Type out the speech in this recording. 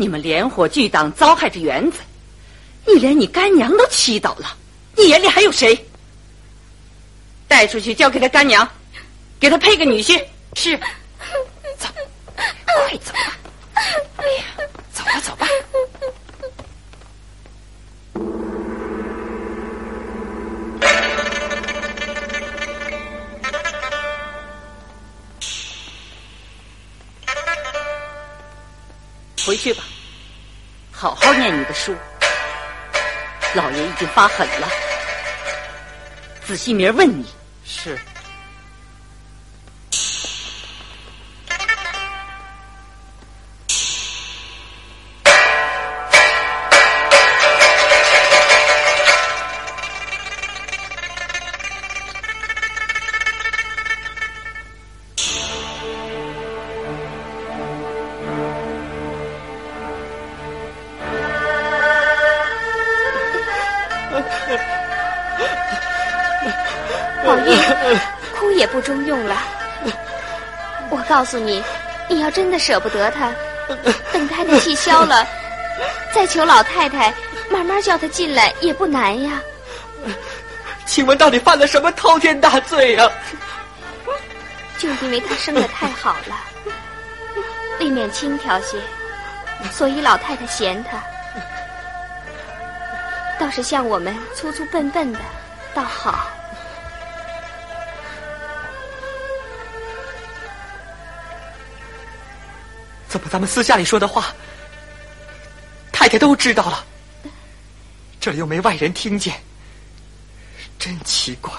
你们连伙聚党，糟害这园子，你连你干娘都欺倒了，你眼里还有谁？带出去交给他干娘，给他配个女婿。是，走，快走吧。回去吧，好好念你的书。老爷已经发狠了，仔细明儿问你。是。告诉你，你要真的舍不得他，等他的气消了，再求老太太慢慢叫他进来也不难呀。请问到底犯了什么滔天大罪呀？就因为他生的太好了，未免轻佻些，所以老太太嫌他。倒是像我们粗粗笨笨的，倒好。怎么咱们私下里说的话，太太都知道了？这里又没外人听见，真奇怪。